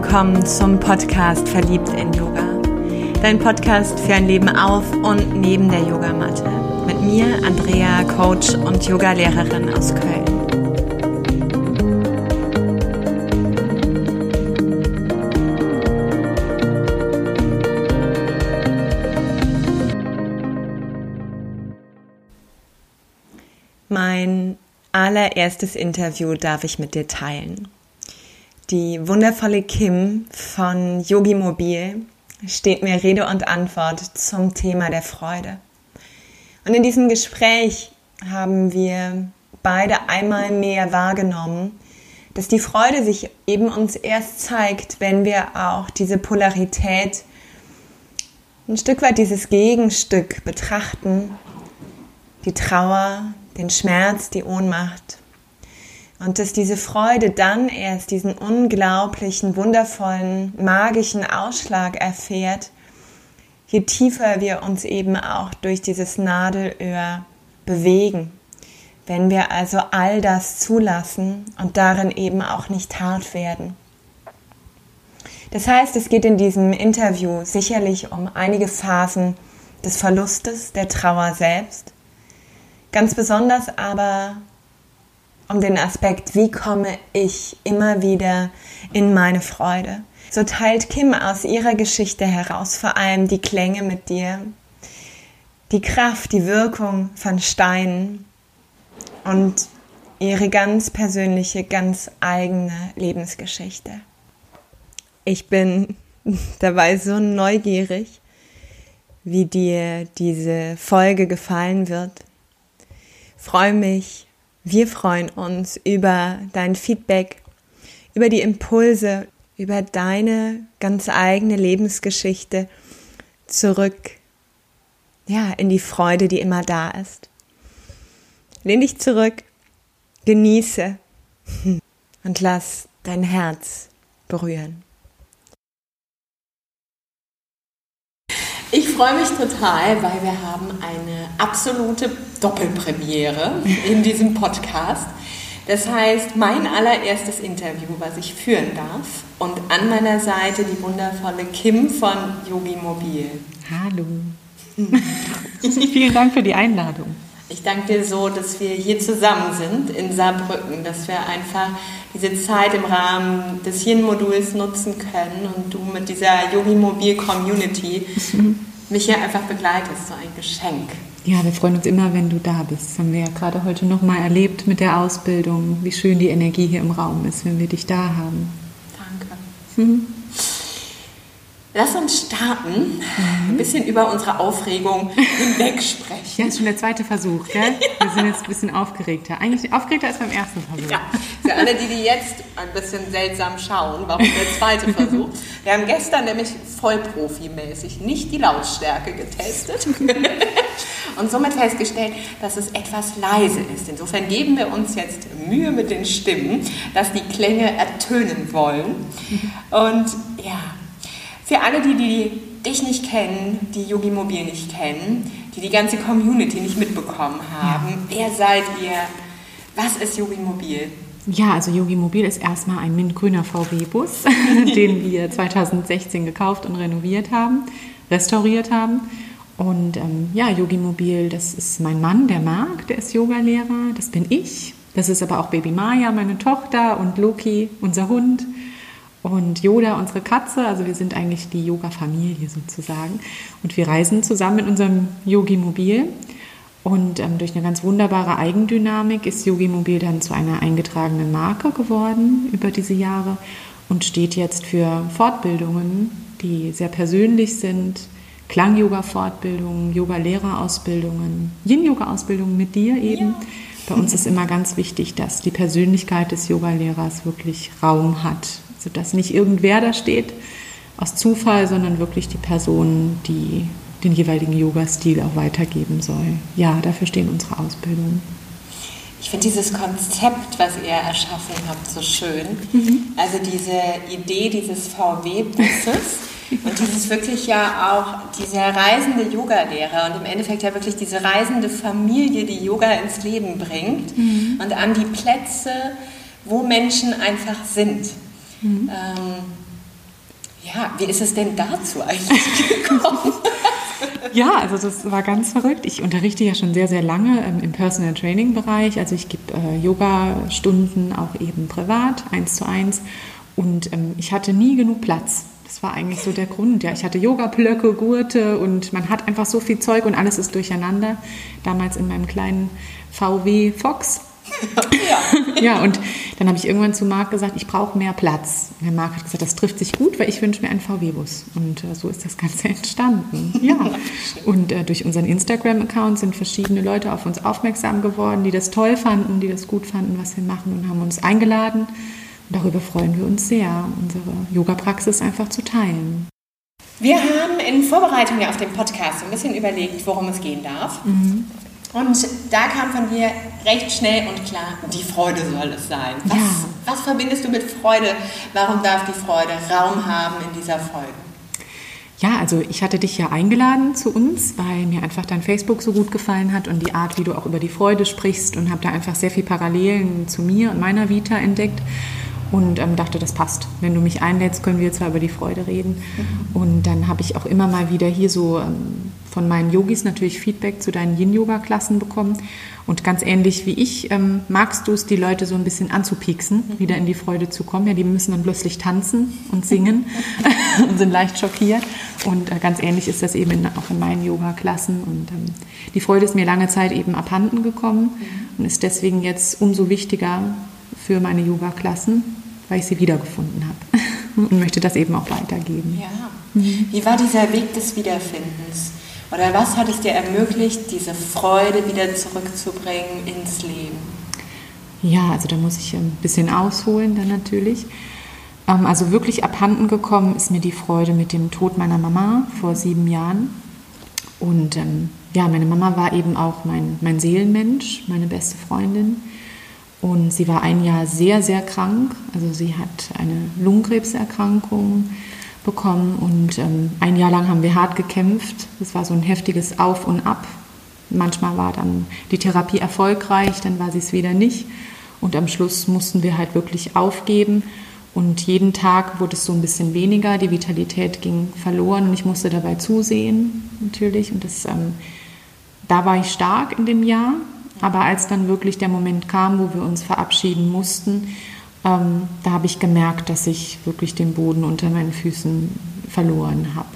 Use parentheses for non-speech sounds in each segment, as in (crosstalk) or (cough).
willkommen zum Podcast Verliebt in Yoga. Dein Podcast für ein Leben auf und neben der Yogamatte. Mit mir, Andrea, Coach und Yogalehrerin aus Köln. Mein allererstes Interview darf ich mit dir teilen. Die wundervolle Kim von Yogi Mobil steht mir Rede und Antwort zum Thema der Freude. Und in diesem Gespräch haben wir beide einmal mehr wahrgenommen, dass die Freude sich eben uns erst zeigt, wenn wir auch diese Polarität, ein Stück weit dieses Gegenstück betrachten, die Trauer, den Schmerz, die Ohnmacht und dass diese Freude dann erst diesen unglaublichen, wundervollen, magischen Ausschlag erfährt, je tiefer wir uns eben auch durch dieses Nadelöhr bewegen. Wenn wir also all das zulassen und darin eben auch nicht hart werden. Das heißt, es geht in diesem Interview sicherlich um einige Phasen des Verlustes, der Trauer selbst. Ganz besonders aber um den Aspekt, wie komme ich immer wieder in meine Freude. So teilt Kim aus ihrer Geschichte heraus vor allem die Klänge mit dir, die Kraft, die Wirkung von Steinen und ihre ganz persönliche, ganz eigene Lebensgeschichte. Ich bin (laughs) dabei so neugierig, wie dir diese Folge gefallen wird. freue mich wir freuen uns über dein Feedback, über die Impulse, über deine ganz eigene Lebensgeschichte zurück, ja, in die Freude, die immer da ist. Lehn dich zurück, genieße (laughs) und lass dein Herz berühren. Ich freue mich total, weil wir haben eine absolute Doppelpremiere in diesem Podcast. Das heißt, mein allererstes Interview, was ich führen darf. Und an meiner Seite die wundervolle Kim von Yogi Mobil. Hallo. (laughs) Vielen Dank für die Einladung. Ich danke dir so, dass wir hier zusammen sind in Saarbrücken, dass wir einfach diese Zeit im Rahmen des Yin-Moduls nutzen können und du mit dieser Yogi-Mobil-Community (laughs) mich hier einfach begleitest, so ein Geschenk. Ja, wir freuen uns immer, wenn du da bist. Das haben wir ja gerade heute nochmal erlebt mit der Ausbildung, wie schön die Energie hier im Raum ist, wenn wir dich da haben. Danke. Mhm. Lass uns starten, mhm. ein bisschen über unsere Aufregung hinweg sprechen. Ja, ist schon der zweite Versuch, gell? Wir sind jetzt ein bisschen aufgeregter. Eigentlich aufgeregter als beim ersten Versuch. Ja, für alle, die, die jetzt ein bisschen seltsam schauen, warum der zweite Versuch. Wir haben gestern nämlich vollprofimäßig nicht die Lautstärke getestet (laughs) und somit festgestellt, dass es etwas leise ist. Insofern geben wir uns jetzt Mühe mit den Stimmen, dass die Klänge ertönen wollen. Und ja, für alle, die, die dich nicht kennen, die Yogi Mobil nicht kennen, die die ganze Community nicht mitbekommen haben, ja. wer seid ihr? Was ist Yogi Mobil? Ja, also Yogi Mobil ist erstmal ein mintgrüner VW-Bus, (laughs) den wir 2016 gekauft und renoviert haben, restauriert haben. Und ähm, ja, Yogi Mobil, das ist mein Mann, der Marc, der ist Yogalehrer, das bin ich. Das ist aber auch Baby Maya, meine Tochter, und Loki, unser Hund und Yoda, unsere Katze. Also wir sind eigentlich die Yoga-Familie sozusagen. Und wir reisen zusammen mit unserem Yogi-Mobil. Und ähm, durch eine ganz wunderbare Eigendynamik ist Yogi Mobil dann zu einer eingetragenen Marke geworden über diese Jahre und steht jetzt für Fortbildungen, die sehr persönlich sind. Klang-Yoga-Fortbildungen, Yoga-Lehrerausbildungen, Yin-Yoga-Ausbildungen mit dir eben. Ja. Bei uns ist immer ganz wichtig, dass die Persönlichkeit des Yogalehrers wirklich Raum hat sodass nicht irgendwer da steht aus Zufall, sondern wirklich die Person, die den jeweiligen Yoga-Stil auch weitergeben soll. Ja, dafür stehen unsere Ausbildungen. Ich finde dieses Konzept, was ihr erschaffen habt, so schön. Mhm. Also diese Idee dieses VW-Busses (laughs) und dieses wirklich ja auch dieser reisende Yoga-Lehrer und im Endeffekt ja wirklich diese reisende Familie, die Yoga ins Leben bringt mhm. und an die Plätze, wo Menschen einfach sind. Mhm. Ähm, Ja, wie ist es denn dazu eigentlich (laughs) gekommen? ja, also das war ganz verrückt. Ich unterrichte ja schon sehr, sehr lange ähm, im Personal Training Bereich. Also ich gebe äh, Yoga-Stunden auch eben privat, eins zu eins. Und ähm, ich hatte nie genug Platz. Das war eigentlich so der Grund. Ja, ich hatte Yoga-Blöcke, Gurte und man hat einfach so viel Zeug und alles ist durcheinander. Damals in meinem kleinen VW Fox ja. (laughs) ja, und dann habe ich irgendwann zu Marc gesagt, ich brauche mehr Platz. Und Marc hat gesagt, das trifft sich gut, weil ich wünsche mir einen VW-Bus. Und äh, so ist das Ganze (laughs) entstanden. Ja. Und äh, durch unseren Instagram-Account sind verschiedene Leute auf uns aufmerksam geworden, die das toll fanden, die das gut fanden, was wir machen und haben uns eingeladen. Und darüber freuen wir uns sehr, unsere Yoga-Praxis einfach zu teilen. Wir haben in Vorbereitung auf den Podcast ein bisschen überlegt, worum es gehen darf. Mhm. Und da kam von dir recht schnell und klar, die Freude soll es sein. Was, ja. was verbindest du mit Freude? Warum darf die Freude Raum haben in dieser Folge? Ja, also ich hatte dich ja eingeladen zu uns, weil mir einfach dein Facebook so gut gefallen hat und die Art, wie du auch über die Freude sprichst und habe da einfach sehr viel Parallelen zu mir und meiner Vita entdeckt und ähm, dachte, das passt. Wenn du mich einlädst, können wir zwar über die Freude reden. Mhm. Und dann habe ich auch immer mal wieder hier so ähm, von meinen Yogis natürlich Feedback zu deinen Yin-Yoga-Klassen bekommen. Und ganz ähnlich wie ich, ähm, magst du es, die Leute so ein bisschen anzupieksen, mhm. wieder in die Freude zu kommen. Ja, die müssen dann plötzlich tanzen und singen (laughs) (laughs) und sind leicht schockiert. Und äh, ganz ähnlich ist das eben in, auch in meinen Yoga-Klassen. Und ähm, die Freude ist mir lange Zeit eben abhanden gekommen mhm. und ist deswegen jetzt umso wichtiger für meine Yoga-Klassen, weil ich sie wiedergefunden habe (laughs) und möchte das eben auch weitergeben. Ja. Wie war dieser Weg des Wiederfindens? Oder was hat es dir ermöglicht, diese Freude wieder zurückzubringen ins Leben? Ja, also da muss ich ein bisschen ausholen dann natürlich. Ähm, also wirklich abhanden gekommen ist mir die Freude mit dem Tod meiner Mama vor sieben Jahren. Und ähm, ja, meine Mama war eben auch mein, mein Seelenmensch, meine beste Freundin. Und sie war ein Jahr sehr, sehr krank. Also sie hat eine Lungenkrebserkrankung bekommen und ähm, ein Jahr lang haben wir hart gekämpft. Es war so ein heftiges Auf und Ab. Manchmal war dann die Therapie erfolgreich, dann war sie es wieder nicht. Und am Schluss mussten wir halt wirklich aufgeben. Und jeden Tag wurde es so ein bisschen weniger, die Vitalität ging verloren und ich musste dabei zusehen, natürlich. Und das, ähm, da war ich stark in dem Jahr. Aber als dann wirklich der Moment kam, wo wir uns verabschieden mussten, ähm, da habe ich gemerkt, dass ich wirklich den Boden unter meinen Füßen verloren habe.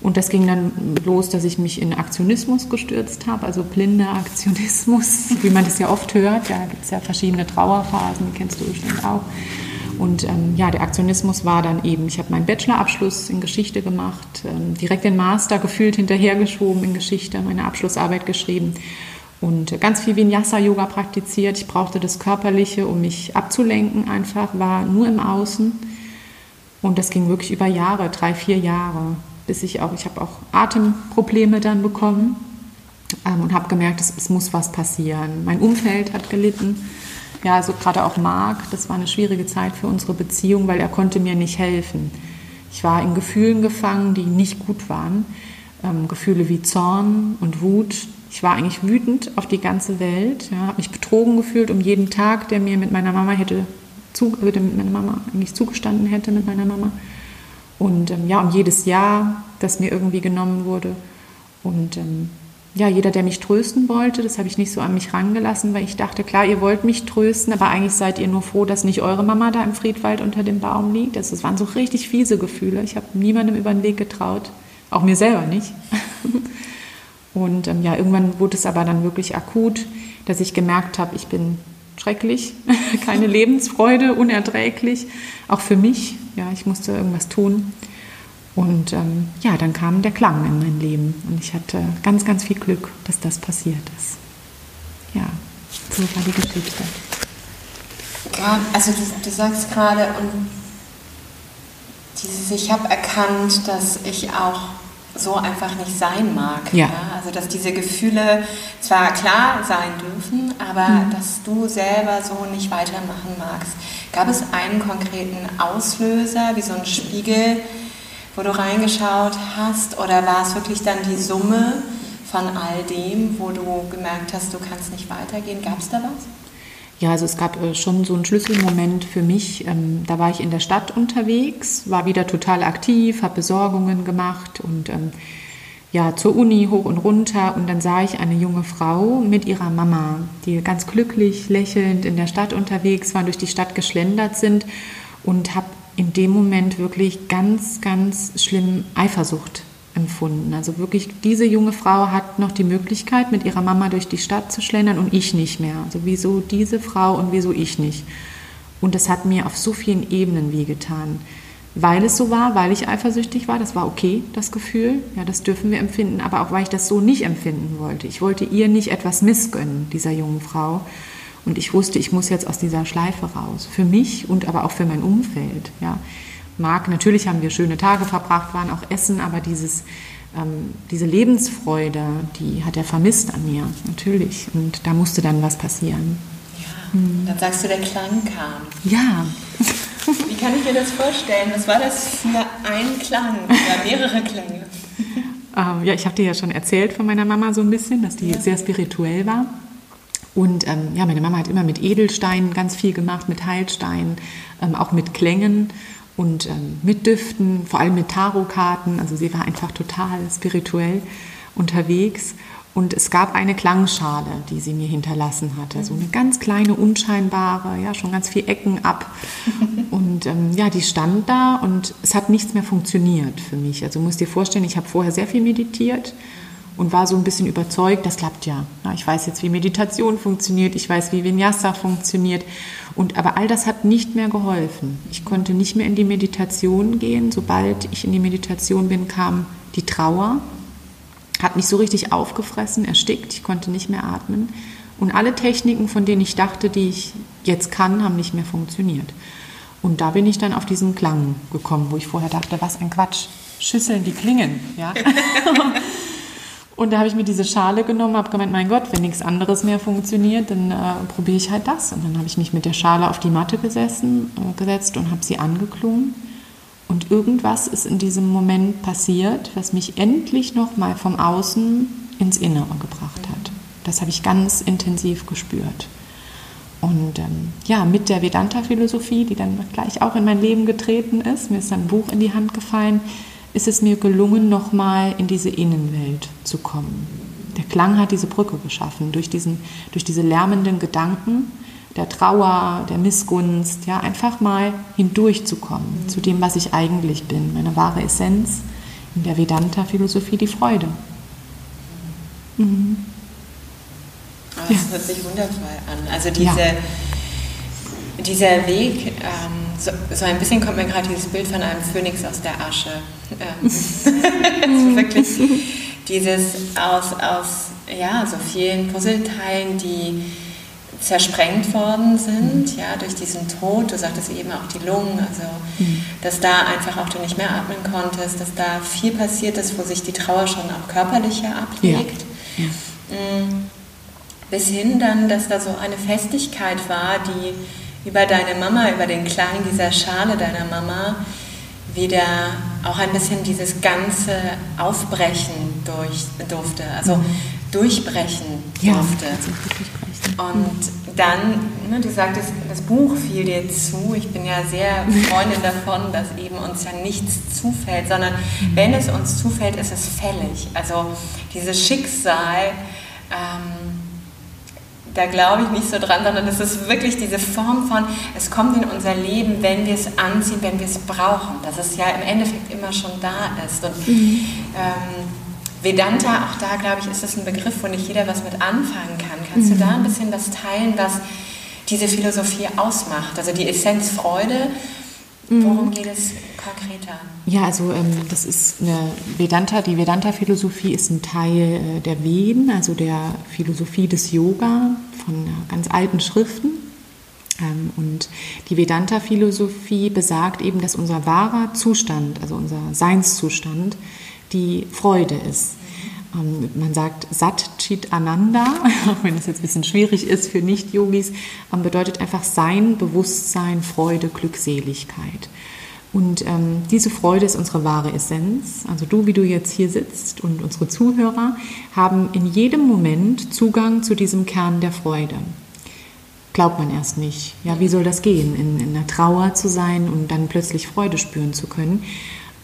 Und das ging dann los, dass ich mich in Aktionismus gestürzt habe, also blinder Aktionismus, (laughs) wie man das ja oft hört. Da gibt es ja verschiedene Trauerphasen, die kennst du bestimmt auch. Und ähm, ja, der Aktionismus war dann eben, ich habe meinen Bachelorabschluss in Geschichte gemacht, ähm, direkt den Master gefühlt hinterhergeschoben in Geschichte, meine Abschlussarbeit geschrieben und ganz viel Vinyasa-Yoga praktiziert. Ich brauchte das Körperliche, um mich abzulenken einfach, war nur im Außen. Und das ging wirklich über Jahre, drei, vier Jahre, bis ich auch, ich habe auch Atemprobleme dann bekommen ähm, und habe gemerkt, es, es, muss was passieren. Mein Umfeld hat gelitten. Ja, also gerade auch Marc, das war eine schwierige Zeit für unsere Beziehung, weil er konnte mir nicht helfen. Ich war in Gefühlen gefangen, die nicht gut waren. Ähm, Gefühle wie Zorn und Wut, ich war eigentlich wütend auf die ganze Welt, ja, habe mich betrogen gefühlt um jeden Tag, der mir mit meiner Mama hätte zu, mit meiner Mama eigentlich zugestanden hätte mit meiner Mama. Und ähm, ja, um jedes Jahr, das mir irgendwie genommen wurde. Und ähm, ja, jeder, der mich trösten wollte, das habe ich nicht so an mich rangelassen, weil ich dachte, klar, ihr wollt mich trösten, aber eigentlich seid ihr nur froh, dass nicht eure Mama da im Friedwald unter dem Baum liegt. Das, das waren so richtig fiese Gefühle. Ich habe niemandem über den Weg getraut, auch mir selber nicht. (laughs) Und ähm, ja, irgendwann wurde es aber dann wirklich akut, dass ich gemerkt habe, ich bin schrecklich, (laughs) keine Lebensfreude, unerträglich, auch für mich. Ja, ich musste irgendwas tun. Und ähm, ja, dann kam der Klang in mein Leben und ich hatte ganz, ganz viel Glück, dass das passiert ist. Ja, so war die Geschichte. Ja, also du, du sagst gerade, und dieses, ich habe erkannt, dass ich auch so einfach nicht sein mag. Ja. ja. Also dass diese Gefühle zwar klar sein dürfen, aber mhm. dass du selber so nicht weitermachen magst. Gab es einen konkreten Auslöser, wie so ein Spiegel, wo du reingeschaut hast, oder war es wirklich dann die Summe von all dem, wo du gemerkt hast, du kannst nicht weitergehen? Gab es da was? Ja, also es gab äh, schon so einen Schlüsselmoment für mich. Ähm, da war ich in der Stadt unterwegs, war wieder total aktiv, habe Besorgungen gemacht und ähm, ja, zur Uni hoch und runter. Und dann sah ich eine junge Frau mit ihrer Mama, die ganz glücklich, lächelnd in der Stadt unterwegs waren, durch die Stadt geschlendert sind und habe in dem Moment wirklich ganz, ganz schlimm Eifersucht empfunden. Also wirklich, diese junge Frau hat noch die Möglichkeit, mit ihrer Mama durch die Stadt zu schlendern und ich nicht mehr. Also wieso diese Frau und wieso ich nicht? Und das hat mir auf so vielen Ebenen wehgetan. Weil es so war, weil ich eifersüchtig war, das war okay, das Gefühl, ja, das dürfen wir empfinden, aber auch weil ich das so nicht empfinden wollte. Ich wollte ihr nicht etwas missgönnen, dieser jungen Frau. Und ich wusste, ich muss jetzt aus dieser Schleife raus. Für mich und aber auch für mein Umfeld. Ja mag. Natürlich haben wir schöne Tage verbracht, waren auch essen, aber dieses, ähm, diese Lebensfreude, die hat er vermisst an mir, natürlich. Und da musste dann was passieren. Ja, hm. dann sagst du, der Klang kam. Ja. (laughs) Wie kann ich mir das vorstellen? Was war das für ein Klang oder mehrere Klänge? Ähm, ja, ich habe dir ja schon erzählt von meiner Mama so ein bisschen, dass die ja. sehr spirituell war. Und ähm, ja, meine Mama hat immer mit Edelsteinen ganz viel gemacht, mit Heilsteinen, ähm, auch mit Klängen und ähm, mit Düften, vor allem mit Tarotkarten. Also sie war einfach total spirituell unterwegs. Und es gab eine Klangschale, die sie mir hinterlassen hatte. So eine ganz kleine, unscheinbare, ja, schon ganz viele Ecken ab. (laughs) Und ähm, ja, die stand da und es hat nichts mehr funktioniert für mich. Also musst dir vorstellen, ich habe vorher sehr viel meditiert und war so ein bisschen überzeugt, das klappt ja. Ich weiß jetzt, wie Meditation funktioniert, ich weiß, wie Vinyasa funktioniert. Und, aber all das hat nicht mehr geholfen. Ich konnte nicht mehr in die Meditation gehen. Sobald ich in die Meditation bin, kam die Trauer, hat mich so richtig aufgefressen, erstickt. Ich konnte nicht mehr atmen. Und alle Techniken, von denen ich dachte, die ich jetzt kann, haben nicht mehr funktioniert. Und da bin ich dann auf diesen Klang gekommen, wo ich vorher dachte, was ein Quatsch. Schüsseln, die klingen. Ja? (laughs) Und da habe ich mir diese Schale genommen, habe gemeint, mein Gott, wenn nichts anderes mehr funktioniert, dann äh, probiere ich halt das. Und dann habe ich mich mit der Schale auf die Matte gesessen, äh, gesetzt und habe sie angeklungen. Und irgendwas ist in diesem Moment passiert, was mich endlich nochmal vom Außen ins Innere gebracht hat. Das habe ich ganz intensiv gespürt. Und ähm, ja, mit der Vedanta-Philosophie, die dann gleich auch in mein Leben getreten ist, mir ist ein Buch in die Hand gefallen, ist es mir gelungen, nochmal in diese Innenwelt zu kommen. Der Klang hat diese Brücke geschaffen, durch, diesen, durch diese lärmenden Gedanken der Trauer, der Missgunst, ja, einfach mal hindurchzukommen mhm. zu dem, was ich eigentlich bin, meine wahre Essenz, in der Vedanta-Philosophie die Freude. Mhm. Oh, das ja. hört sich wundervoll an. Also diese, ja. Dieser Weg, ähm, so, so, ein bisschen kommt mir gerade dieses Bild von einem Phönix aus der Asche. Ähm, (laughs) wirklich dieses aus, aus ja, so vielen Puzzleteilen, die zersprengt worden sind, ja, durch diesen Tod. Du sagtest eben auch die Lungen, also mhm. dass da einfach auch du nicht mehr atmen konntest, dass da viel passiert ist, wo sich die Trauer schon auch körperlicher ablegt. Ja. Ja. Mm. Bis hin dann, dass da so eine Festigkeit war, die über deine Mama, über den Klang dieser Schale deiner Mama wieder auch ein bisschen dieses ganze Aufbrechen durch, durfte, also durchbrechen durfte. Ja, und dann, ne, du sagtest, das Buch fiel dir zu. Ich bin ja sehr Freundin davon, dass eben uns ja nichts zufällt, sondern mhm. wenn es uns zufällt, ist es fällig. Also dieses Schicksal, ähm, da glaube ich nicht so dran, sondern es ist wirklich diese Form von, es kommt in unser Leben, wenn wir es anziehen, wenn wir es brauchen, dass es ja im Endeffekt immer schon da ist. Und mhm. ähm, Vedanta, auch da glaube ich, ist es ein Begriff, wo nicht jeder was mit anfangen kann. Kannst mhm. du da ein bisschen was teilen, was diese Philosophie ausmacht? Also die Essenz Freude, mhm. worum geht es konkreter? Ja, also ähm, das ist eine Vedanta, die Vedanta-Philosophie ist ein Teil äh, der Veden, also der Philosophie des Yoga von ganz alten Schriften. Ähm, und die Vedanta-Philosophie besagt eben, dass unser wahrer Zustand, also unser Seinszustand, die Freude ist. Ähm, man sagt Sat Chit Ananda, (laughs) auch wenn es jetzt ein bisschen schwierig ist für Nicht-Yogis, ähm, bedeutet einfach Sein, Bewusstsein, Freude, Glückseligkeit. Und ähm, diese Freude ist unsere wahre Essenz. Also du, wie du jetzt hier sitzt und unsere Zuhörer haben in jedem Moment Zugang zu diesem Kern der Freude. glaubt man erst nicht. Ja, wie soll das gehen, in, in einer Trauer zu sein und dann plötzlich Freude spüren zu können?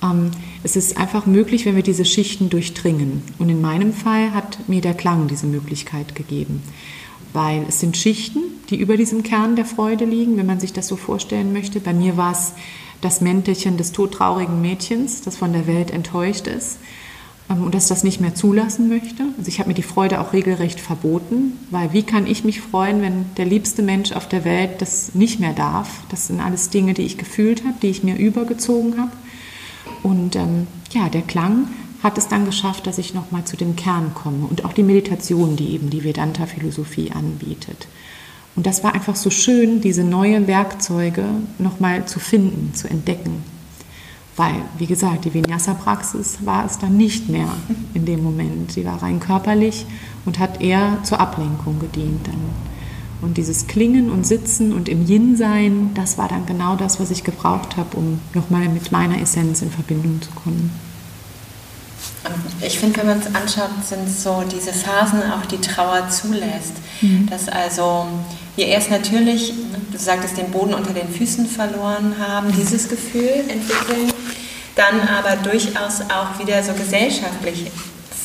Ähm, es ist einfach möglich, wenn wir diese Schichten durchdringen. Und in meinem Fall hat mir der Klang diese Möglichkeit gegeben. Weil es sind Schichten, die über diesem Kern der Freude liegen, wenn man sich das so vorstellen möchte. Bei mir war es das Mäntelchen des todtraurigen Mädchens, das von der Welt enttäuscht ist ähm, und das das nicht mehr zulassen möchte. Also ich habe mir die Freude auch regelrecht verboten, weil wie kann ich mich freuen, wenn der liebste Mensch auf der Welt das nicht mehr darf? Das sind alles Dinge, die ich gefühlt habe, die ich mir übergezogen habe. Und ähm, ja, der Klang hat es dann geschafft, dass ich nochmal zu dem Kern komme und auch die Meditation, die eben die Vedanta-Philosophie anbietet. Und das war einfach so schön, diese neuen Werkzeuge nochmal zu finden, zu entdecken. Weil, wie gesagt, die Vinyasa-Praxis war es dann nicht mehr in dem Moment. Sie war rein körperlich und hat eher zur Ablenkung gedient. Dann. Und dieses Klingen und Sitzen und im Yin-Sein, das war dann genau das, was ich gebraucht habe, um nochmal mit meiner Essenz in Verbindung zu kommen. Ich finde, wenn man es anschaut, sind so diese Phasen auch die Trauer zulässt. Mhm. Dass also wir erst natürlich, du sagtest, den Boden unter den Füßen verloren haben, dieses Gefühl entwickeln, dann aber durchaus auch wieder so gesellschaftlich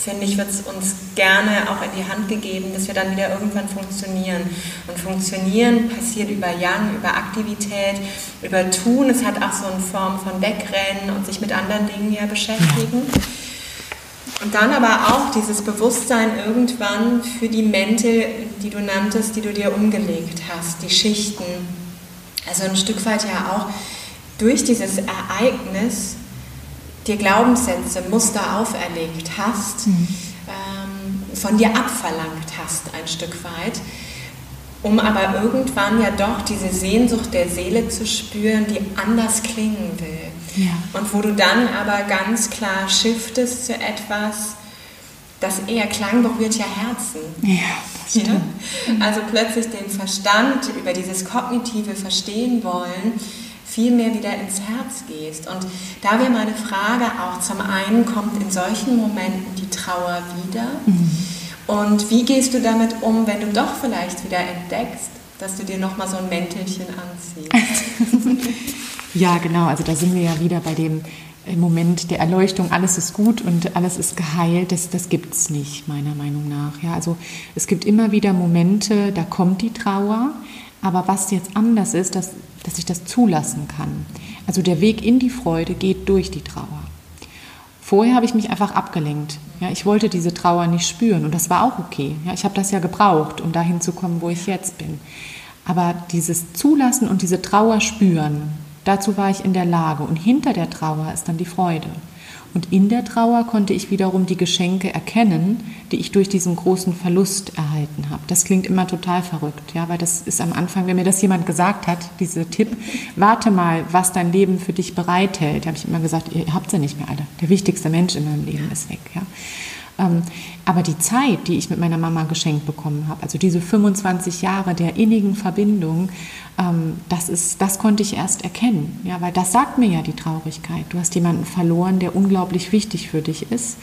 finde ich, wird es uns gerne auch in die Hand gegeben, dass wir dann wieder irgendwann funktionieren. Und funktionieren passiert über Yang, über Aktivität, über Tun. Es hat auch so eine Form von Wegrennen und sich mit anderen Dingen ja beschäftigen. Und dann aber auch dieses Bewusstsein irgendwann für die Mäntel, die du nanntest, die du dir umgelegt hast, die Schichten. Also ein Stück weit ja auch durch dieses Ereignis dir Glaubenssätze, Muster auferlegt hast, mhm. ähm, von dir abverlangt hast ein Stück weit, um aber irgendwann ja doch diese Sehnsucht der Seele zu spüren, die anders klingen will. Ja. Und wo du dann aber ganz klar shiftest zu etwas, das eher Klang berührt ja Herzen. Ja, das stimmt. Ja? Also plötzlich den Verstand über dieses kognitive Verstehen wollen, viel mehr wieder ins Herz gehst. Und da wäre meine Frage auch, zum einen kommt in solchen Momenten die Trauer wieder. Mhm. Und wie gehst du damit um, wenn du doch vielleicht wieder entdeckst, dass du dir nochmal so ein Mäntelchen anziehst? (laughs) ja, genau. Also da sind wir ja wieder bei dem äh, Moment der Erleuchtung, alles ist gut und alles ist geheilt, das, das gibt es nicht, meiner Meinung nach. Ja, also es gibt immer wieder Momente, da kommt die Trauer, aber was jetzt anders ist, dass dass ich das zulassen kann. Also der Weg in die Freude geht durch die Trauer. Vorher habe ich mich einfach abgelenkt. Ja, ich wollte diese Trauer nicht spüren und das war auch okay. Ja, ich habe das ja gebraucht, um dahin zu kommen, wo ich jetzt bin. Aber dieses Zulassen und diese Trauer spüren, dazu war ich in der Lage. Und hinter der Trauer ist dann die Freude. Und in der Trauer konnte ich wiederum die Geschenke erkennen, die ich durch diesen großen Verlust erhalten habe. Das klingt immer total verrückt, ja, weil das ist am Anfang, wenn mir das jemand gesagt hat, dieser Tipp, warte mal, was dein Leben für dich bereithält, habe ich immer gesagt, ihr habt ja nicht mehr alle. Der wichtigste Mensch in meinem Leben ist weg, ja. Ähm, aber die Zeit, die ich mit meiner Mama geschenkt bekommen habe, also diese 25 Jahre der innigen Verbindung, ähm, das, ist, das konnte ich erst erkennen. Ja, weil das sagt mir ja die Traurigkeit. Du hast jemanden verloren, der unglaublich wichtig für dich ist.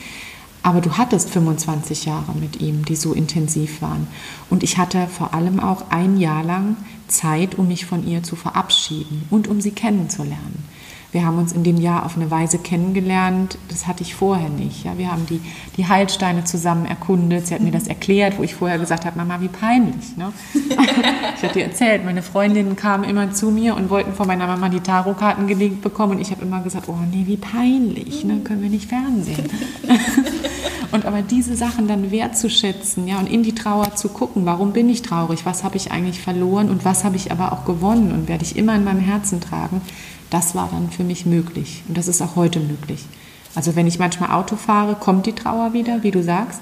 Aber du hattest 25 Jahre mit ihm, die so intensiv waren. Und ich hatte vor allem auch ein Jahr lang Zeit, um mich von ihr zu verabschieden und um sie kennenzulernen. Wir haben uns in dem Jahr auf eine Weise kennengelernt, das hatte ich vorher nicht. Ja, wir haben die, die Heilsteine zusammen erkundet. Sie hat mir das erklärt, wo ich vorher gesagt habe, Mama, wie peinlich. Ne? (laughs) ich habe dir erzählt, meine Freundinnen kamen immer zu mir und wollten von meiner Mama die Tarotkarten gelegt bekommen. Und ich habe immer gesagt, oh nee, wie peinlich, ne? können wir nicht fernsehen. (laughs) und aber diese Sachen dann wertzuschätzen ja, und in die Trauer zu gucken, warum bin ich traurig, was habe ich eigentlich verloren und was habe ich aber auch gewonnen und werde ich immer in meinem Herzen tragen das war dann für mich möglich. Und das ist auch heute möglich. Also wenn ich manchmal Auto fahre, kommt die Trauer wieder, wie du sagst.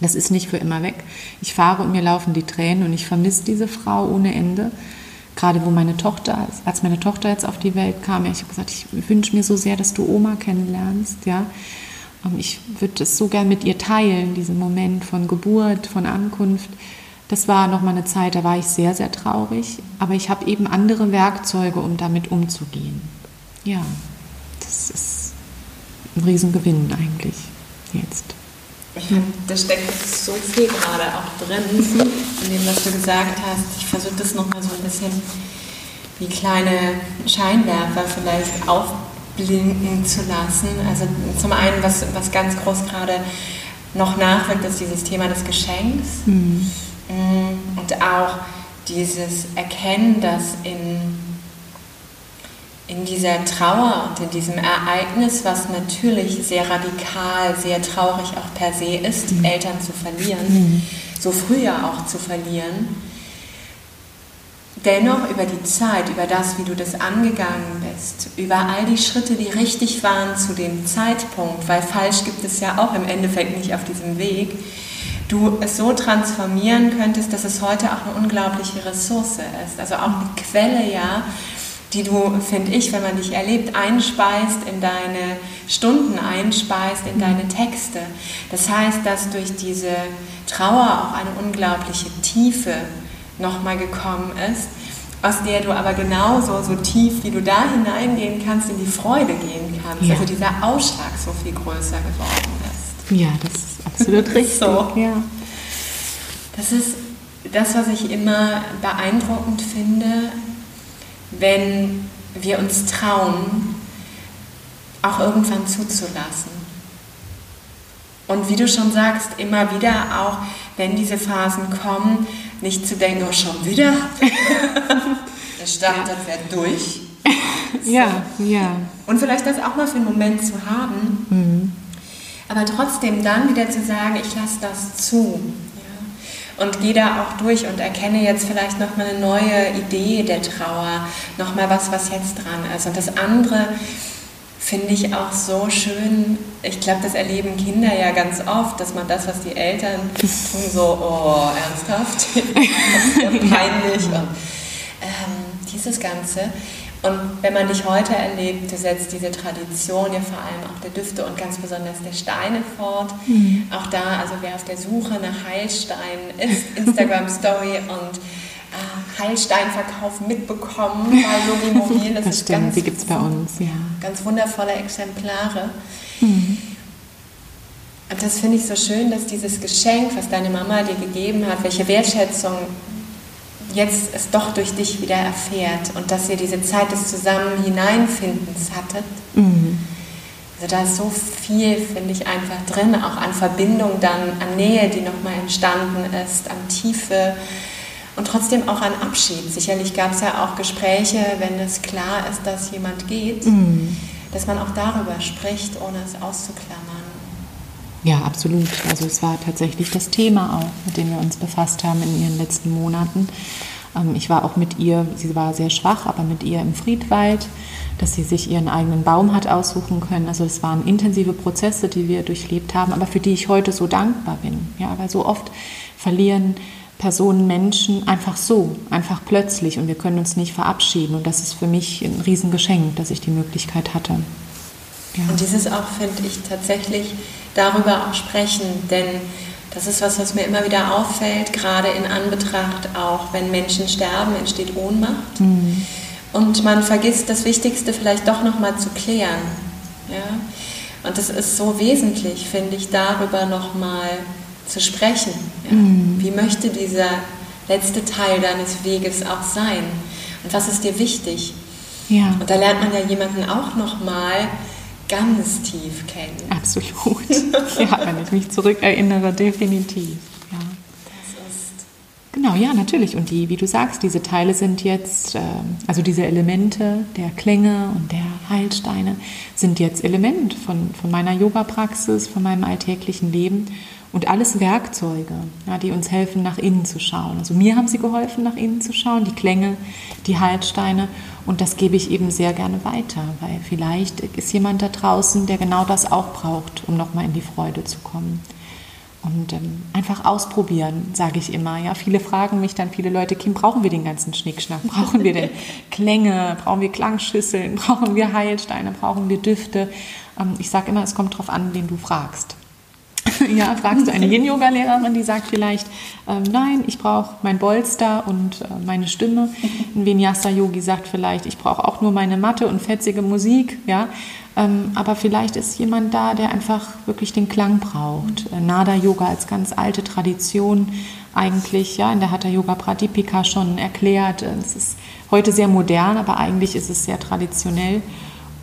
Das ist nicht für immer weg. Ich fahre und mir laufen die Tränen und ich vermisse diese Frau ohne Ende. Gerade wo meine Tochter, als meine Tochter jetzt auf die Welt kam, ja, ich habe gesagt, ich wünsche mir so sehr, dass du Oma kennenlernst, ja. Ich würde es so gern mit ihr teilen, diesen Moment von Geburt, von Ankunft. Das war nochmal eine Zeit, da war ich sehr, sehr traurig, aber ich habe eben andere Werkzeuge, um damit umzugehen. Ja, das ist ein Riesengewinn eigentlich jetzt. da steckt so viel gerade auch drin, in dem, was du gesagt hast. Ich versuche das nochmal so ein bisschen wie kleine Scheinwerfer vielleicht aufblinken zu lassen. Also zum einen, was, was ganz groß gerade noch nachwirkt, ist dieses Thema des Geschenks. Mhm. Und auch dieses Erkennen, dass in in dieser Trauer und in diesem Ereignis, was natürlich sehr radikal, sehr traurig auch per se ist, mhm. Eltern zu verlieren, mhm. so früher auch zu verlieren, dennoch über die Zeit, über das, wie du das angegangen bist, über all die Schritte, die richtig waren zu dem Zeitpunkt, weil falsch gibt es ja auch im Endeffekt nicht auf diesem Weg, du es so transformieren könntest, dass es heute auch eine unglaubliche Ressource ist. Also auch eine Quelle, ja, die du, finde ich, wenn man dich erlebt, einspeist in deine Stunden, einspeist in deine Texte. Das heißt, dass durch diese Trauer auch eine unglaubliche Tiefe nochmal gekommen ist, aus der du aber genauso so tief, wie du da hineingehen kannst, in die Freude gehen kannst. Ja. Also dieser Ausschlag so viel größer geworden ist. Ja, das ist absolut richtig. so. ja. Das ist das, was ich immer beeindruckend finde, wenn wir uns trauen, auch irgendwann zuzulassen. Und wie du schon sagst, immer wieder auch, wenn diese Phasen kommen, nicht zu denken, oh, schon wieder. (laughs) Der startet ja. wird durch. So. Ja, ja. Und vielleicht das auch mal für einen Moment zu haben, mhm. Aber trotzdem dann wieder zu sagen, ich lasse das zu und gehe da auch durch und erkenne jetzt vielleicht nochmal eine neue Idee der Trauer, nochmal was, was jetzt dran ist. Und das andere finde ich auch so schön. Ich glaube, das erleben Kinder ja ganz oft, dass man das, was die Eltern tun, so, oh, ernsthaft, (laughs) ja peinlich. Und ähm, dieses Ganze. Und wenn man dich heute erlebt, du setzt diese Tradition ja vor allem auch der Düfte und ganz besonders der Steine fort. Mhm. Auch da, also wer auf der Suche nach Heilsteinen ist, Instagram Story und äh, Heilsteinverkauf mitbekommen bei Logi Mobil. Das, das stimmt, ganz, die gibt es bei uns, ja. Ganz wundervolle Exemplare. Mhm. Und das finde ich so schön, dass dieses Geschenk, was deine Mama dir gegeben hat, welche Wertschätzung jetzt es doch durch dich wieder erfährt und dass ihr diese Zeit des Zusammen Hineinfindens hattet. Mhm. Also da ist so viel, finde ich, einfach drin, auch an Verbindung dann, an Nähe, die nochmal entstanden ist, an Tiefe und trotzdem auch an Abschied. Sicherlich gab es ja auch Gespräche, wenn es klar ist, dass jemand geht, mhm. dass man auch darüber spricht, ohne es auszuklammern. Ja, absolut. Also es war tatsächlich das Thema auch, mit dem wir uns befasst haben in ihren letzten Monaten. Ähm, ich war auch mit ihr, sie war sehr schwach, aber mit ihr im Friedwald, dass sie sich ihren eigenen Baum hat aussuchen können. Also es waren intensive Prozesse, die wir durchlebt haben, aber für die ich heute so dankbar bin. Ja, weil so oft verlieren Personen, Menschen einfach so, einfach plötzlich und wir können uns nicht verabschieden. Und das ist für mich ein Riesengeschenk, dass ich die Möglichkeit hatte. Ja. Und dieses auch, finde ich, tatsächlich darüber auch sprechen, denn das ist was, was mir immer wieder auffällt, gerade in Anbetracht auch, wenn Menschen sterben, entsteht Ohnmacht. Mhm. Und man vergisst das Wichtigste vielleicht doch nochmal zu klären. Ja? Und es ist so wesentlich, finde ich, darüber nochmal zu sprechen. Ja? Mhm. Wie möchte dieser letzte Teil deines Weges auch sein? Und was ist dir wichtig? Ja. Und da lernt man ja jemanden auch nochmal ganz tief kennen. Absolut. (laughs) ja, wenn ich mich zurückerinnere, definitiv. Ja. Genau, ja, natürlich. Und die, wie du sagst, diese Teile sind jetzt, äh, also diese Elemente der Klänge und der Heilsteine sind jetzt Element von, von meiner Yoga-Praxis, von meinem alltäglichen Leben und alles Werkzeuge, ja, die uns helfen, nach innen zu schauen. Also mir haben sie geholfen, nach innen zu schauen, die Klänge, die Heilsteine. Und das gebe ich eben sehr gerne weiter, weil vielleicht ist jemand da draußen, der genau das auch braucht, um nochmal in die Freude zu kommen. Und ähm, einfach ausprobieren, sage ich immer. Ja, viele fragen mich dann, viele Leute, Kim, brauchen wir den ganzen Schnickschnack? (laughs) Brauchen wir denn Klänge? Brauchen wir Klangschüsseln? (laughs) Brauchen wir Heilsteine? Brauchen wir Düfte? Ähm, ich sage immer, es kommt darauf an, wen du fragst. (laughs) ja, fragst du eine Yin-Yoga-Lehrerin, die sagt vielleicht, ähm, nein, ich brauche mein Bolster und äh, meine Stimme. Ein Vinyasa-Yogi sagt vielleicht, ich brauche auch nur meine Matte und fetzige Musik. Ja? Ähm, aber vielleicht ist jemand da, der einfach wirklich den Klang braucht. Äh, Nada-Yoga als ganz alte Tradition eigentlich, ja, in der Hatha Yoga Pradipika schon erklärt. Es ist heute sehr modern, aber eigentlich ist es sehr traditionell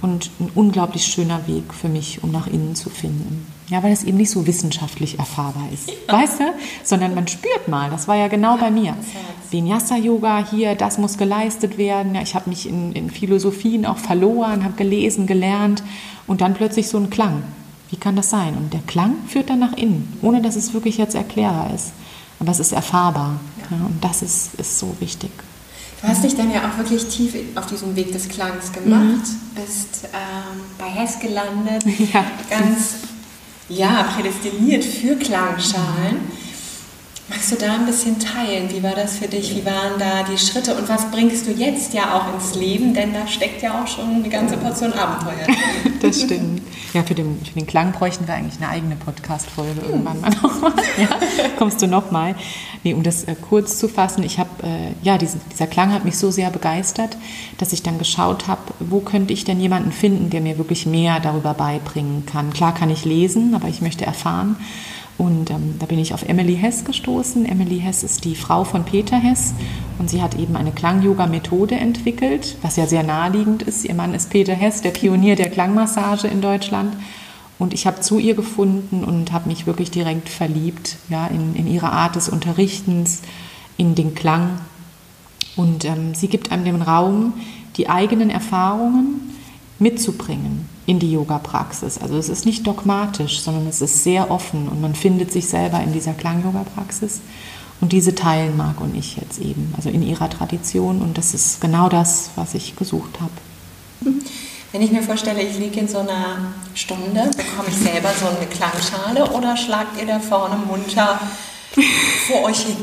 und ein unglaublich schöner Weg für mich, um nach innen zu finden. Ja, weil es eben nicht so wissenschaftlich erfahrbar ist, ja. weißt du? Sondern man spürt mal, das war ja genau ja, bei mir. Vinyasa-Yoga, hier, das muss geleistet werden. Ja, ich habe mich in, in Philosophien auch verloren, habe gelesen, gelernt und dann plötzlich so ein Klang. Wie kann das sein? Und der Klang führt dann nach innen, ohne dass es wirklich jetzt erklärbar ist. Aber es ist erfahrbar ja. und das ist, ist so wichtig. Du hast dich dann ja auch wirklich tief auf diesem Weg des Klangs gemacht, mhm. bist ähm, bei Hess gelandet, (laughs) ja. ganz ja, prädestiniert für Klangschalen. Magst du da ein bisschen teilen? Wie war das für dich? Wie waren da die Schritte? Und was bringst du jetzt ja auch ins Leben? Denn da steckt ja auch schon eine ganze Portion Abenteuer. (laughs) das stimmt. Ja, für den, für den Klang bräuchten wir eigentlich eine eigene Podcast-Folge hm. irgendwann mal (laughs) nochmal. Ja, kommst du nochmal? Nee, um das äh, kurz zu fassen, ich habe, äh, ja, diesen, dieser Klang hat mich so sehr begeistert, dass ich dann geschaut habe, wo könnte ich denn jemanden finden, der mir wirklich mehr darüber beibringen kann. Klar kann ich lesen, aber ich möchte erfahren. Und ähm, da bin ich auf Emily Hess gestoßen. Emily Hess ist die Frau von Peter Hess und sie hat eben eine Klang-Yoga-Methode entwickelt, was ja sehr naheliegend ist. Ihr Mann ist Peter Hess, der Pionier der Klangmassage in Deutschland. Und ich habe zu ihr gefunden und habe mich wirklich direkt verliebt ja, in, in ihre Art des Unterrichtens, in den Klang. Und ähm, sie gibt einem den Raum, die eigenen Erfahrungen mitzubringen in die Yoga-Praxis. Also es ist nicht dogmatisch, sondern es ist sehr offen und man findet sich selber in dieser Klang-Yoga-Praxis. Und diese teilen Marc und ich jetzt eben, also in ihrer Tradition. Und das ist genau das, was ich gesucht habe. Wenn ich mir vorstelle, ich liege in so einer Stunde, bekomme ich selber so eine Klangschale oder schlagt ihr da vorne munter vor euch hin?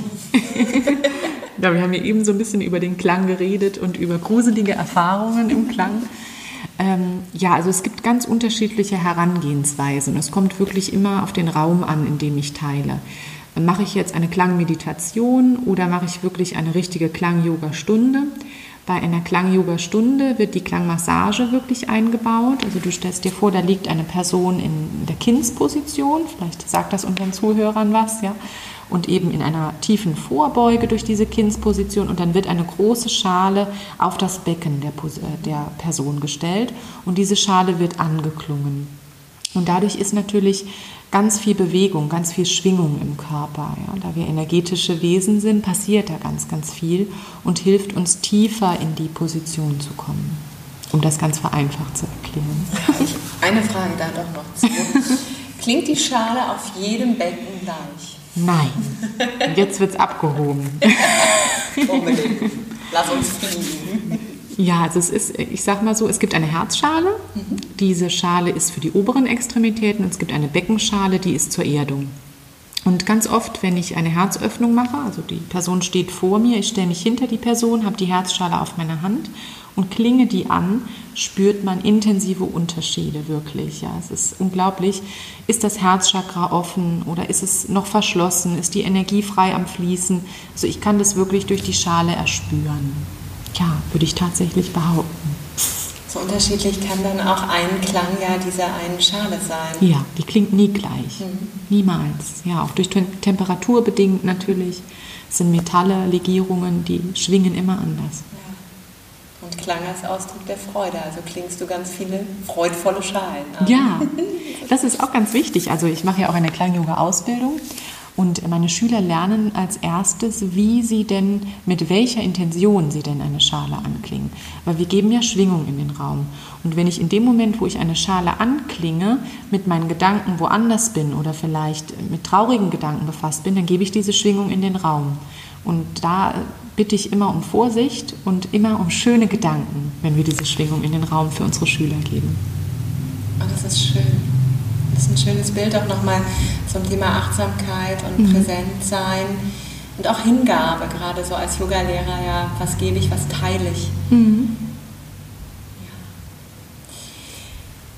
ja, wir haben ja eben so ein bisschen über den Klang geredet und über gruselige Erfahrungen im Klang. Ähm, ja, also es gibt ganz unterschiedliche Herangehensweisen. Es kommt wirklich immer auf den Raum an, in dem ich teile. Mache ich jetzt eine Klangmeditation oder mache ich wirklich eine richtige Klang-Yoga-Stunde? Bei einer Klang-Yoga-Stunde wird die Klangmassage wirklich eingebaut. Also du stellst dir vor, da liegt eine Person in der Kindsposition. Vielleicht sagt das unseren Zuhörern was, ja und eben in einer tiefen Vorbeuge durch diese Kindsposition und dann wird eine große Schale auf das Becken der, der Person gestellt und diese Schale wird angeklungen. Und dadurch ist natürlich ganz viel Bewegung, ganz viel Schwingung im Körper. Ja. Da wir energetische Wesen sind, passiert da ganz, ganz viel und hilft uns tiefer in die Position zu kommen, um das ganz vereinfacht zu erklären. Eine Frage da doch noch zu. (laughs) Klingt die Schale auf jedem Becken gleich? Nein. Jetzt wird es abgehoben. Unbedingt. Lass uns fliegen. Ja, also es ist, ich sag mal so, es gibt eine Herzschale. Mhm. Diese Schale ist für die oberen Extremitäten und es gibt eine Beckenschale, die ist zur Erdung. Und ganz oft, wenn ich eine Herzöffnung mache, also die Person steht vor mir, ich stelle mich hinter die Person, habe die Herzschale auf meiner Hand und klinge die an, spürt man intensive Unterschiede wirklich. Ja, es ist unglaublich. Ist das Herzchakra offen oder ist es noch verschlossen? Ist die Energie frei am Fließen? Also ich kann das wirklich durch die Schale erspüren. Ja, würde ich tatsächlich behaupten. So unterschiedlich kann dann auch ein Klang ja dieser einen Schale sein. Ja, die klingt nie gleich. Mhm. Niemals. Ja, auch durch Temperatur bedingt natürlich. Es sind Metalle, Legierungen, die schwingen immer anders. Und Klang als Ausdruck der Freude. Also klingst du ganz viele freudvolle Schalen an. Ja, das ist auch ganz wichtig. Also ich mache ja auch eine Klang-Yoga-Ausbildung und meine Schüler lernen als erstes, wie sie denn, mit welcher Intention sie denn eine Schale anklingen. Weil wir geben ja Schwingung in den Raum. Und wenn ich in dem Moment, wo ich eine Schale anklinge, mit meinen Gedanken woanders bin oder vielleicht mit traurigen Gedanken befasst bin, dann gebe ich diese Schwingung in den Raum. Und da bitte ich immer um Vorsicht und immer um schöne Gedanken, wenn wir diese Schwingung in den Raum für unsere Schüler geben. Oh, das ist schön ist ein schönes Bild auch nochmal zum Thema Achtsamkeit und mhm. Präsentsein und auch Hingabe, gerade so als Yogalehrer, ja, was gebe ich, was teile ich. Mhm.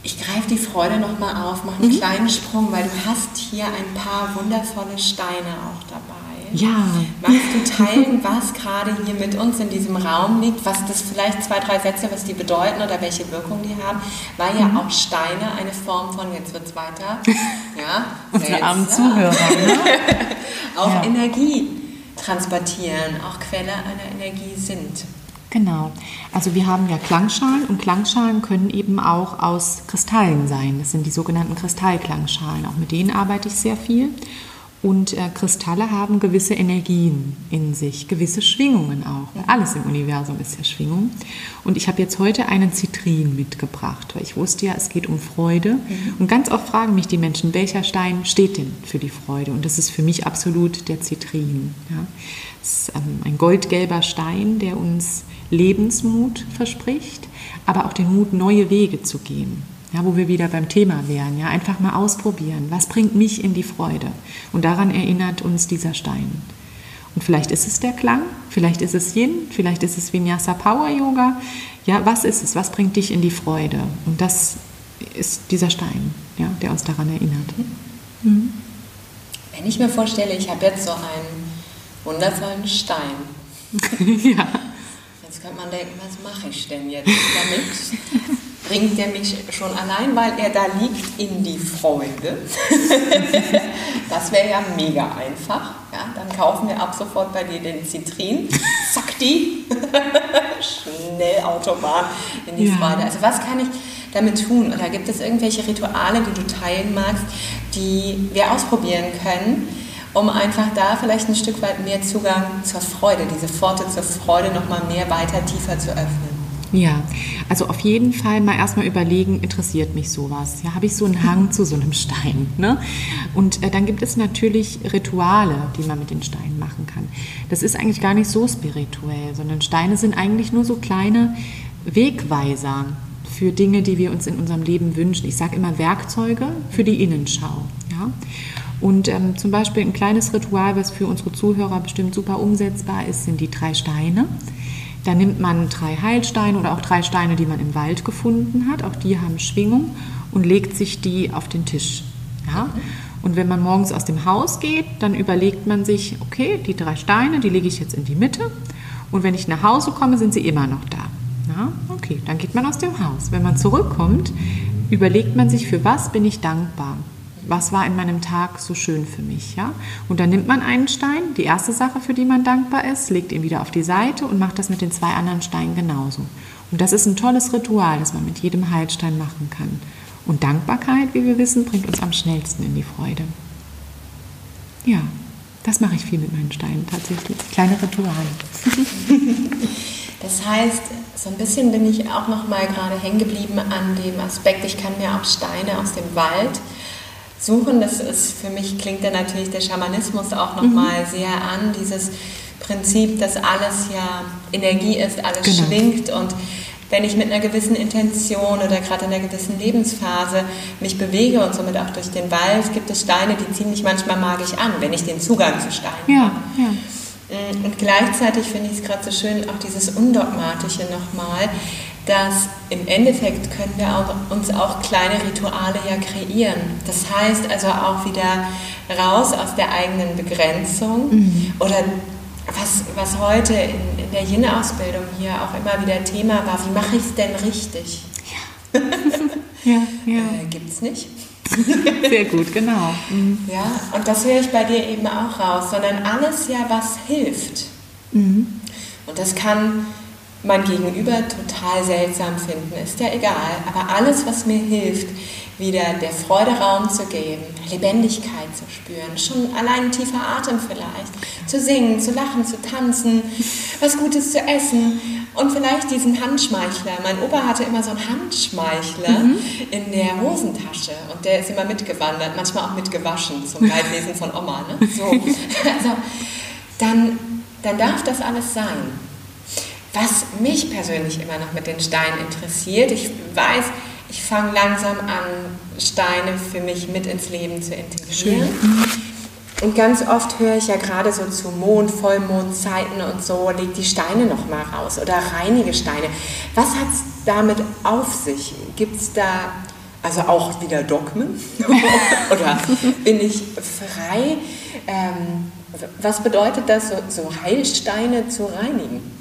Ich greife die Freude nochmal auf, mache einen mhm. kleinen Sprung, weil du hast hier ein paar wundervolle Steine auch dabei. Ja. Magst du teilen, was gerade hier mit uns in diesem Raum liegt, was das vielleicht zwei, drei Sätze, was die bedeuten oder welche Wirkung die haben? Weil ja mhm. auch Steine eine Form von, jetzt wird es weiter, (laughs) ja, unsere armen Zuhörer, ne? (laughs) auch ja. Energie transportieren, auch Quelle einer Energie sind. Genau. Also wir haben ja Klangschalen und Klangschalen können eben auch aus Kristallen sein. Das sind die sogenannten Kristallklangschalen. Auch mit denen arbeite ich sehr viel. Und äh, Kristalle haben gewisse Energien in sich, gewisse Schwingungen auch. Alles im Universum ist ja Schwingung. Und ich habe jetzt heute einen Zitrin mitgebracht, weil ich wusste ja, es geht um Freude. Mhm. Und ganz oft fragen mich die Menschen, welcher Stein steht denn für die Freude? Und das ist für mich absolut der Zitrin. Ja. Das ist ähm, ein goldgelber Stein, der uns Lebensmut verspricht, aber auch den Mut, neue Wege zu gehen ja, wo wir wieder beim Thema wären. Ja, einfach mal ausprobieren. Was bringt mich in die Freude? Und daran erinnert uns dieser Stein. Und vielleicht ist es der Klang, vielleicht ist es Yin, vielleicht ist es Vinyasa Power Yoga. Ja, was ist es? Was bringt dich in die Freude? Und das ist dieser Stein, ja, der uns daran erinnert. Mhm. Wenn ich mir vorstelle, ich habe jetzt so einen wundervollen Stein. (laughs) ja. Jetzt könnte man denken, was mache ich denn jetzt damit? (laughs) bringt er mich schon allein, weil er da liegt, in die Freude. (laughs) das wäre ja mega einfach. Ja, dann kaufen wir ab sofort bei dir den Zitrin. Zack, die. (laughs) Schnell in die ja. Freude. Also was kann ich damit tun? Oder gibt es irgendwelche Rituale, die du teilen magst, die wir ausprobieren können? um einfach da vielleicht ein Stück weit mehr Zugang zur Freude, diese Pforte zur Freude nochmal mehr weiter tiefer zu öffnen. Ja, also auf jeden Fall mal erstmal überlegen, interessiert mich sowas? Ja, habe ich so einen Hang (laughs) zu so einem Stein? Ne? Und äh, dann gibt es natürlich Rituale, die man mit den Steinen machen kann. Das ist eigentlich gar nicht so spirituell, sondern Steine sind eigentlich nur so kleine Wegweiser für Dinge, die wir uns in unserem Leben wünschen. Ich sage immer Werkzeuge für die Innenschau. Ja? Und ähm, zum Beispiel ein kleines Ritual, was für unsere Zuhörer bestimmt super umsetzbar ist, sind die drei Steine. Da nimmt man drei Heilsteine oder auch drei Steine, die man im Wald gefunden hat, auch die haben Schwingung, und legt sich die auf den Tisch. Ja? Und wenn man morgens aus dem Haus geht, dann überlegt man sich, okay, die drei Steine, die lege ich jetzt in die Mitte. Und wenn ich nach Hause komme, sind sie immer noch da. Ja? Okay, dann geht man aus dem Haus. Wenn man zurückkommt, überlegt man sich, für was bin ich dankbar was war in meinem Tag so schön für mich, ja? Und dann nimmt man einen Stein, die erste Sache, für die man dankbar ist, legt ihn wieder auf die Seite und macht das mit den zwei anderen Steinen genauso. Und das ist ein tolles Ritual, das man mit jedem Heilstein machen kann. Und Dankbarkeit, wie wir wissen, bringt uns am schnellsten in die Freude. Ja, das mache ich viel mit meinen Steinen tatsächlich. Kleine Rituale. (laughs) Das heißt, so ein bisschen bin ich auch noch mal gerade hängen geblieben an dem Aspekt, ich kann mir auch Steine aus dem Wald suchen. Das ist für mich klingt dann natürlich der Schamanismus auch nochmal mhm. sehr an, dieses Prinzip, dass alles ja Energie ist, alles genau. schwingt und wenn ich mit einer gewissen Intention oder gerade in einer gewissen Lebensphase mich bewege und somit auch durch den Wald, gibt es Steine, die ziehen mich manchmal magisch an, wenn ich den Zugang zu Steinen ja, habe. Ja. Mm, und gleichzeitig finde ich es gerade so schön, auch dieses Undogmatische nochmal, dass im Endeffekt können wir auch, uns auch kleine Rituale ja kreieren. Das heißt also auch wieder raus aus der eigenen Begrenzung mhm. oder was, was heute in, in der Yin-Ausbildung hier auch immer wieder Thema war, wie mache ich es denn richtig? Ja, (laughs) ja, ja. Äh, Gibt es nicht. (laughs) Sehr gut, genau. Mhm. Ja, und das höre ich bei dir eben auch raus, sondern alles ja, was hilft. Mhm. Und das kann mein Gegenüber total seltsam finden, ist ja egal. Aber alles, was mir hilft, wieder der Freude Raum zu geben, Lebendigkeit zu spüren, schon allein ein tiefer Atem vielleicht, zu singen, zu lachen, zu tanzen, was Gutes zu essen und vielleicht diesen Handschmeichler. Mein Opa hatte immer so einen Handschmeichler mhm. in der Hosentasche und der ist immer mitgewandert, manchmal auch mitgewaschen zum Leidwesen von Oma. Ne? So. (laughs) Also, dann, dann darf das alles sein. Was mich persönlich immer noch mit den Steinen interessiert, ich weiß, ich fange langsam an, Steine für mich mit ins Leben zu integrieren. Schön. Und ganz oft höre ich ja gerade so zu Mond, Vollmondzeiten und so, leg die Steine nochmal raus oder reinige Steine. Was hat es damit auf sich? Gibt es da Also auch wieder Dogmen? (laughs) Oder bin ich frei? Ähm, was bedeutet das, so, so Heilsteine zu reinigen?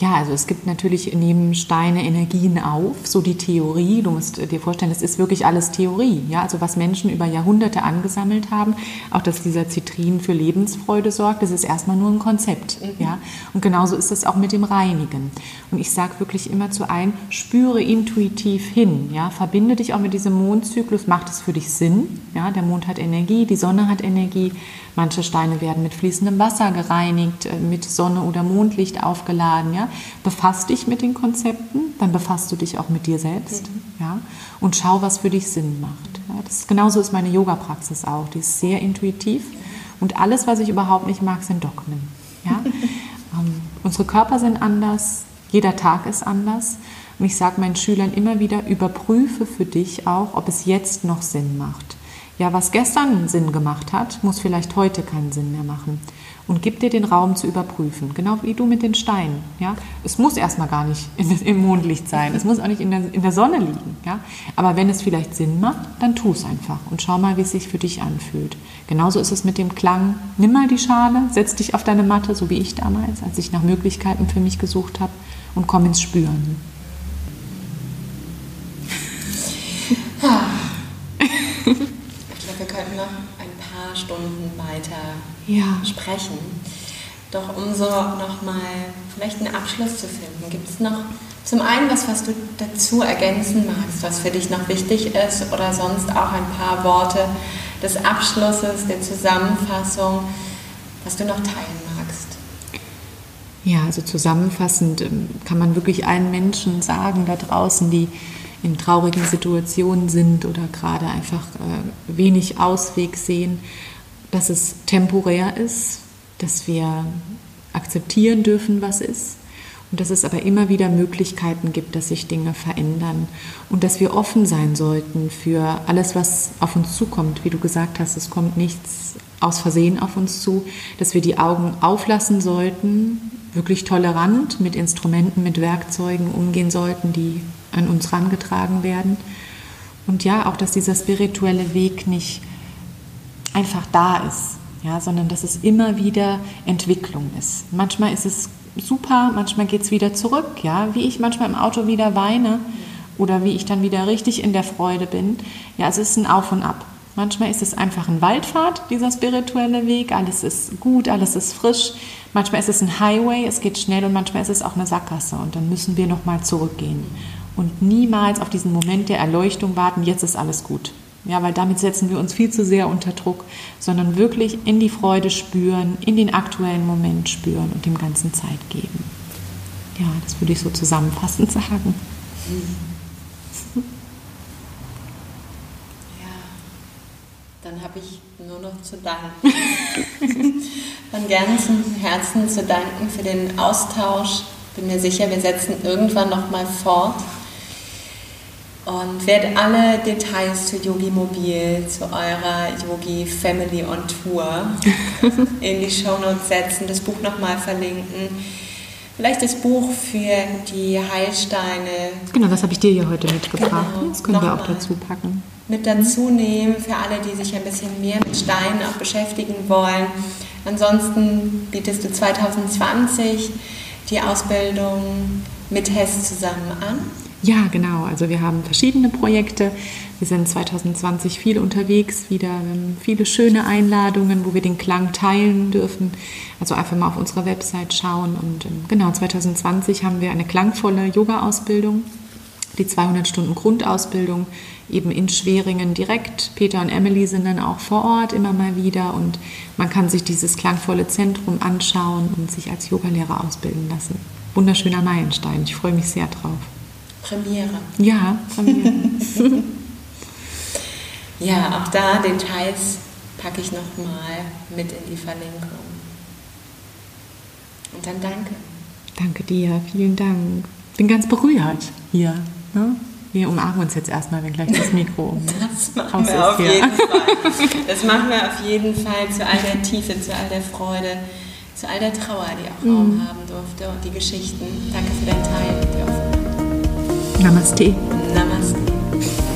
Ja, also es gibt natürlich neben Steine Energien auf, so die Theorie. Du musst dir vorstellen, das ist wirklich alles Theorie. Ja, also was Menschen über Jahrhunderte angesammelt haben, auch dass dieser Zitrin für Lebensfreude sorgt, das ist erstmal nur ein Konzept. Mhm. Ja, und genauso ist es auch mit dem Reinigen. Und ich sage wirklich immer zu ein, spüre intuitiv hin. Ja, verbinde dich auch mit diesem Mondzyklus. Macht es für dich Sinn? Ja, der Mond hat Energie, die Sonne hat Energie. Manche Steine werden mit fließendem Wasser gereinigt, äh, mit Sonne oder Mondlicht aufgeladen. Ja? Befass dich mit den Konzepten, dann befasst du dich auch mit dir selbst. Mhm. Ja? Und schau, was für dich Sinn macht. Ja? Das, genauso ist meine Yoga-Praxis auch. Die ist sehr intuitiv. Und alles, was ich überhaupt nicht mag, sind Dogmen. Ja? (laughs) ähm, unsere Körper sind anders, jeder Tag ist anders. Und ich sage meinen Schülern immer wieder, überprüfe für dich auch, ob es jetzt noch Sinn macht. Ja, was gestern Sinn gemacht hat, muss vielleicht heute keinen Sinn mehr machen. Und gib dir den Raum zu überprüfen, genau wie du mit den Steinen. Ja? Es muss erstmal gar nicht im Mondlicht sein, es muss auch nicht in der, in der Sonne liegen. Ja? Aber wenn es vielleicht Sinn macht, dann tu es einfach und schau mal, wie es sich für dich anfühlt. Genauso ist es mit dem Klang. Nimm mal die Schale, setz dich auf deine Matte, so wie ich damals, als ich nach Möglichkeiten für mich gesucht habe, und komm ins Spüren. Stunden weiter ja. sprechen. Doch um so nochmal vielleicht einen Abschluss zu finden, gibt es noch zum einen was, was du dazu ergänzen magst, was für dich noch wichtig ist oder sonst auch ein paar Worte des Abschlusses, der Zusammenfassung, was du noch teilen magst? Ja, also zusammenfassend ähm, kann man wirklich allen Menschen sagen da draußen, die in traurigen Situationen sind oder gerade einfach äh, wenig Ausweg sehen, dass es temporär ist, dass wir akzeptieren dürfen, was ist und dass es aber immer wieder Möglichkeiten gibt, dass sich Dinge verändern und dass wir offen sein sollten für alles, was auf uns zukommt. Wie du gesagt hast, es kommt nichts aus Versehen auf uns zu, dass wir die Augen auflassen sollten, wirklich tolerant mit Instrumenten, mit Werkzeugen umgehen sollten, die an uns herangetragen werden. Und ja, auch, dass dieser spirituelle Weg nicht einfach da ist, ja, sondern dass es immer wieder Entwicklung ist. Manchmal ist es super, manchmal geht es wieder zurück, ja, wie ich manchmal im Auto wieder weine oder wie ich dann wieder richtig in der Freude bin. Ja, es ist ein Auf und Ab. Manchmal ist es einfach ein Waldfahrt, dieser spirituelle Weg. Alles ist gut, alles ist frisch. Manchmal ist es ein Highway, es geht schnell und manchmal ist es auch eine Sackgasse und dann müssen wir nochmal zurückgehen und niemals auf diesen Moment der Erleuchtung warten, jetzt ist alles gut. Ja, weil damit setzen wir uns viel zu sehr unter Druck, sondern wirklich in die Freude spüren, in den aktuellen Moment spüren und dem Ganzen Zeit geben. Ja, das würde ich so zusammenfassend sagen. Ja, dann habe ich nur noch zu danken. (laughs) Von ganzem Herzen zu danken für den Austausch. Bin mir sicher, wir setzen irgendwann nochmal fort und werde alle Details zu Yogi Mobil, zu eurer Yogi Family on Tour (laughs) in die Show Notes setzen, das Buch nochmal verlinken. Vielleicht das Buch für die Heilsteine. Genau, das habe ich dir ja heute mitgebracht. Genau, das können wir auch dazu packen. Mit dazu nehmen für alle, die sich ein bisschen mehr mit Steinen auch beschäftigen wollen. Ansonsten bietest du 2020 die Ausbildung mit Hess zusammen an. Ja, genau. Also wir haben verschiedene Projekte. Wir sind 2020 viel unterwegs, wieder viele schöne Einladungen, wo wir den Klang teilen dürfen. Also einfach mal auf unserer Website schauen. Und ähm, genau, 2020 haben wir eine klangvolle Yoga-Ausbildung, die 200 Stunden Grundausbildung eben in Schweringen direkt. Peter und Emily sind dann auch vor Ort immer mal wieder und man kann sich dieses klangvolle Zentrum anschauen und sich als Yogalehrer ausbilden lassen. Wunderschöner Meilenstein. Ich freue mich sehr drauf. Premiere. Ja, Premiere. (laughs) ja, auch da Details packe ich nochmal mit in die Verlinkung. Und dann danke. Danke dir, vielen Dank. Bin ganz berührt hier. Ne? Wir umarmen uns jetzt erstmal, wenn gleich das Mikro um. (laughs) Das machen wir auf hier. jeden Fall. Das machen wir auf jeden Fall zu all der Tiefe, zu all der Freude, zu all der Trauer, die auch Raum mm. haben durfte und die Geschichten. Danke für dein Teil. Namaste. Namaste.